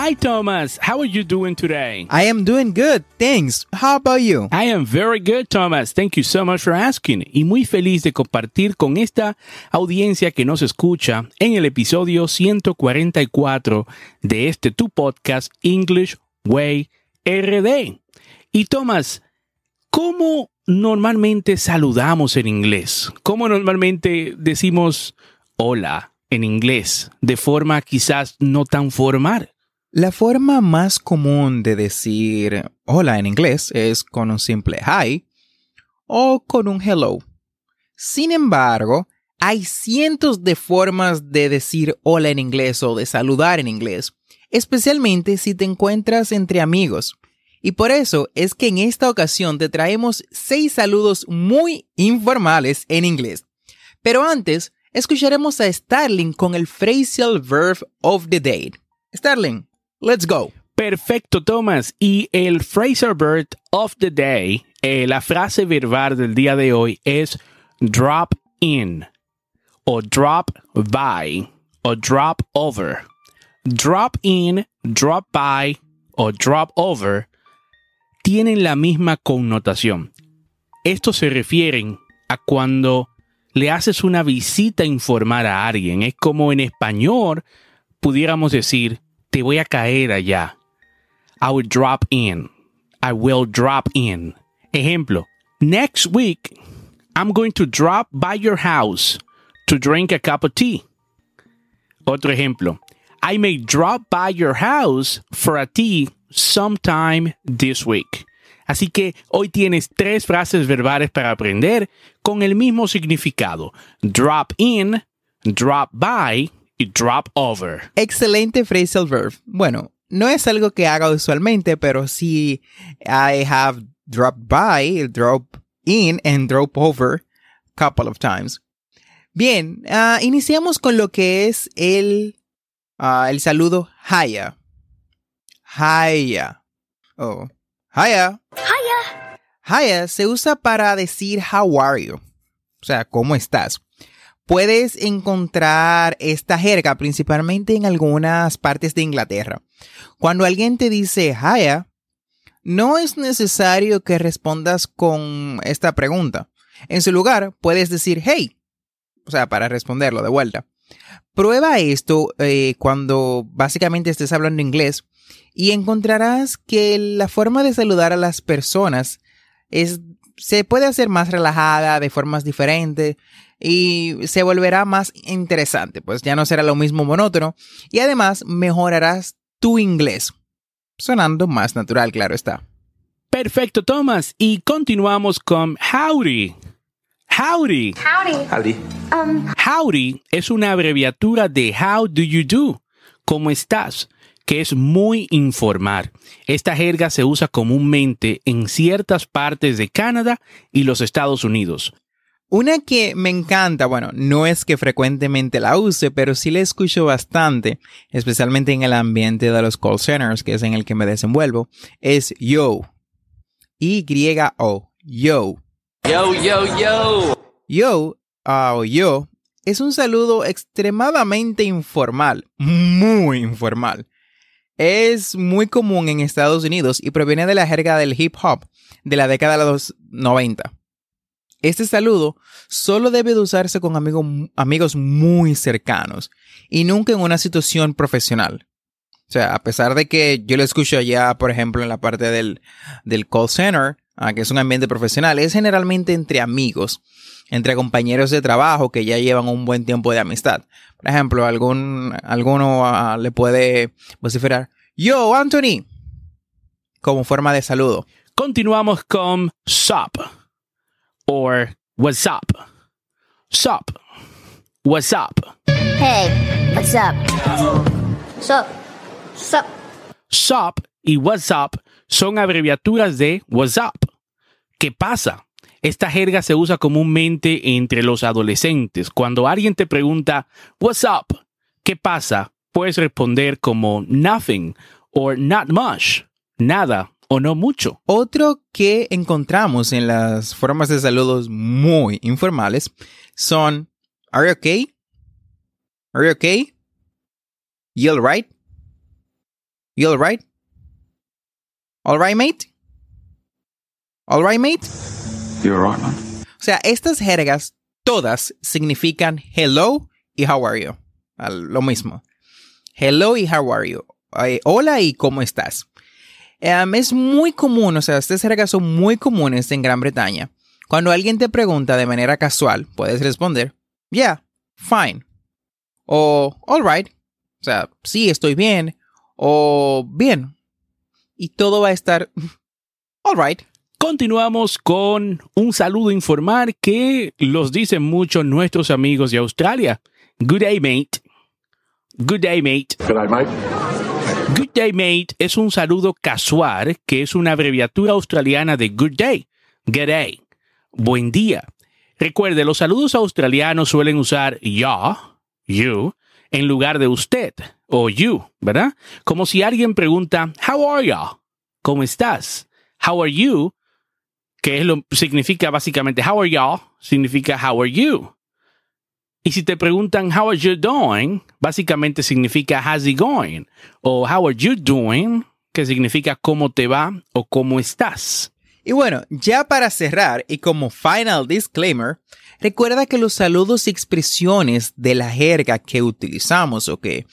Hi Thomas, how are you doing today? I am doing good, thanks. How about you? I am very good, Thomas. Thank you so much for asking. Y muy feliz de compartir con esta audiencia que nos escucha en el episodio 144 de este tu podcast English Way RD. Y Thomas, ¿cómo normalmente saludamos en inglés? ¿Cómo normalmente decimos hola en inglés de forma quizás no tan formal? La forma más común de decir hola en inglés es con un simple hi o con un hello. Sin embargo, hay cientos de formas de decir hola en inglés o de saludar en inglés, especialmente si te encuentras entre amigos. Y por eso es que en esta ocasión te traemos seis saludos muy informales en inglés. Pero antes, escucharemos a Starling con el phrasal verb of the day. Starling, Let's go. Perfecto, Thomas. Y el phrasal verb of the day, eh, la frase verbal del día de hoy es drop in, o drop by, o drop over. Drop in, drop by, o drop over tienen la misma connotación. Estos se refieren a cuando le haces una visita informal a alguien. Es como en español pudiéramos decir te voy a caer allá. I will drop in. I will drop in. Ejemplo, next week, I'm going to drop by your house to drink a cup of tea. Otro ejemplo, I may drop by your house for a tea sometime this week. Así que hoy tienes tres frases verbales para aprender con el mismo significado. Drop in, drop by y drop over. Excelente phrasal verb. Bueno, no es algo que haga usualmente, pero sí I have dropped by, drop in and drop over a couple of times. Bien, uh, iniciamos con lo que es el, uh, el saludo hiya. Hiya. Oh, hiya. Hiya. Hiya se usa para decir how are you. O sea, ¿cómo estás? Puedes encontrar esta jerga principalmente en algunas partes de Inglaterra. Cuando alguien te dice hiya, no es necesario que respondas con esta pregunta. En su lugar, puedes decir hey, o sea, para responderlo de vuelta. Prueba esto eh, cuando básicamente estés hablando inglés y encontrarás que la forma de saludar a las personas es, se puede hacer más relajada, de formas diferentes y se volverá más interesante, pues ya no será lo mismo monótono y además mejorarás tu inglés, sonando más natural, claro está. Perfecto, Thomas. Y continuamos con howdy. Howdy. Howdy. Howdy. Um, Howdy es una abreviatura de How do you do? ¿Cómo estás? que es muy informal. Esta jerga se usa comúnmente en ciertas partes de Canadá y los Estados Unidos. Una que me encanta, bueno, no es que frecuentemente la use, pero sí la escucho bastante, especialmente en el ambiente de los call centers, que es en el que me desenvuelvo, es yo. Y-O. Yo. Yo, yo, yo. Yo ah, o yo es un saludo extremadamente informal, muy informal. Es muy común en Estados Unidos y proviene de la jerga del hip hop de la década de los 90. Este saludo solo debe de usarse con amigos muy cercanos y nunca en una situación profesional. O sea, a pesar de que yo lo escucho allá, por ejemplo, en la parte del, del call center, ah, que es un ambiente profesional, es generalmente entre amigos, entre compañeros de trabajo que ya llevan un buen tiempo de amistad. Por ejemplo, algún, alguno ah, le puede vociferar, yo, Anthony, como forma de saludo. Continuamos con sup or what's up. Sup. What's up. hey, what's up? Sup? Sup? Sup y what's up son abreviaturas de what's up. ¿Qué pasa? Esta jerga se usa comúnmente entre los adolescentes. Cuando alguien te pregunta, What's up? ¿Qué pasa? Puedes responder como nothing o not much, nada o no mucho. Otro que encontramos en las formas de saludos muy informales son Are you okay? Are you okay? You alright? You alright? Alright, mate? Alright, mate? You alright, man? O sea, estas jergas todas significan hello y how are you. Al- Lo mismo. Hello y how are you. Eh, hola y cómo estás. Em, es muy común, o sea, estas jergas son muy comunes en Gran Bretaña. Cuando alguien te pregunta de manera casual, puedes responder, yeah, fine. O, alright. O sea, sí, estoy bien. O, bien. Y todo va a estar, alright. Continuamos con un saludo informal que los dicen mucho nuestros amigos de Australia. Good day, mate. Good day, mate. G'day, mate. Good day, mate es un saludo casual que es una abreviatura australiana de good day. Good day. Buen día. Recuerde, los saludos australianos suelen usar ya, you, en lugar de usted o you, ¿verdad? Como si alguien pregunta, How are you? ¿Cómo estás? How are you? Que lo significa básicamente How are you? Significa How are you? Y si te preguntan How are you doing? Básicamente significa How's it going? O How are you doing? Que significa cómo te va o cómo estás. Y bueno, ya para cerrar y como final disclaimer, recuerda que los saludos y expresiones de la jerga que utilizamos o que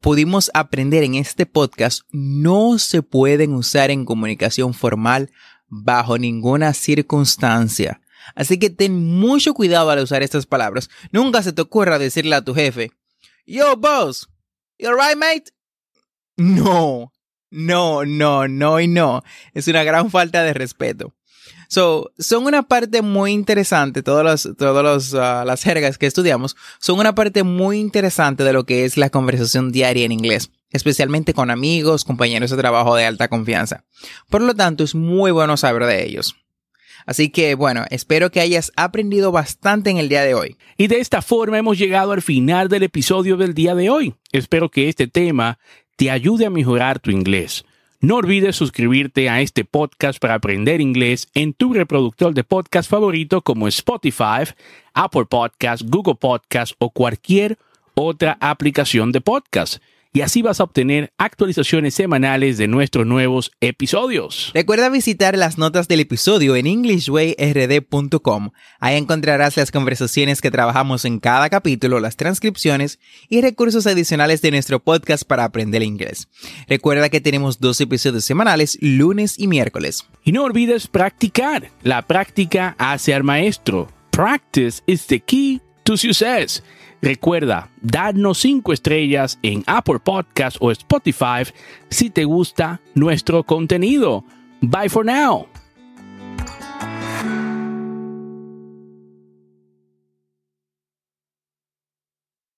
pudimos aprender en este podcast no se pueden usar en comunicación formal bajo ninguna circunstancia. Así que ten mucho cuidado al usar estas palabras. Nunca se te ocurra decirle a tu jefe, Yo, boss, you alright, mate? No, no, no, no y no. Es una gran falta de respeto. So, son una parte muy interesante, todas las, todas los, ah, las jergas que estudiamos son una parte muy interesante de lo que es la conversación diaria en inglés, especialmente con amigos, compañeros de trabajo de alta confianza. Por lo tanto, es muy bueno saber de ellos. Así que, bueno, espero que hayas aprendido bastante en el día de hoy. Y de esta forma hemos llegado al final del episodio del día de hoy. Espero que este tema te ayude a mejorar tu inglés. No olvides suscribirte a este podcast para aprender inglés en tu reproductor de podcast favorito como Spotify, Apple Podcast, Google Podcast o cualquier otra aplicación de podcast. Y así vas a obtener actualizaciones semanales de nuestros nuevos episodios. Recuerda visitar las notas del episodio en englishwayrd.com. Ahí encontrarás las conversaciones que trabajamos en cada capítulo, las transcripciones y recursos adicionales de nuestro podcast para aprender inglés. Recuerda que tenemos dos episodios semanales, lunes y miércoles. Y no olvides practicar. La práctica hace al maestro. Practice is the key to success. Recuerda, darnos 5 estrellas en Apple Podcast o Spotify si te gusta nuestro contenido. Bye for now.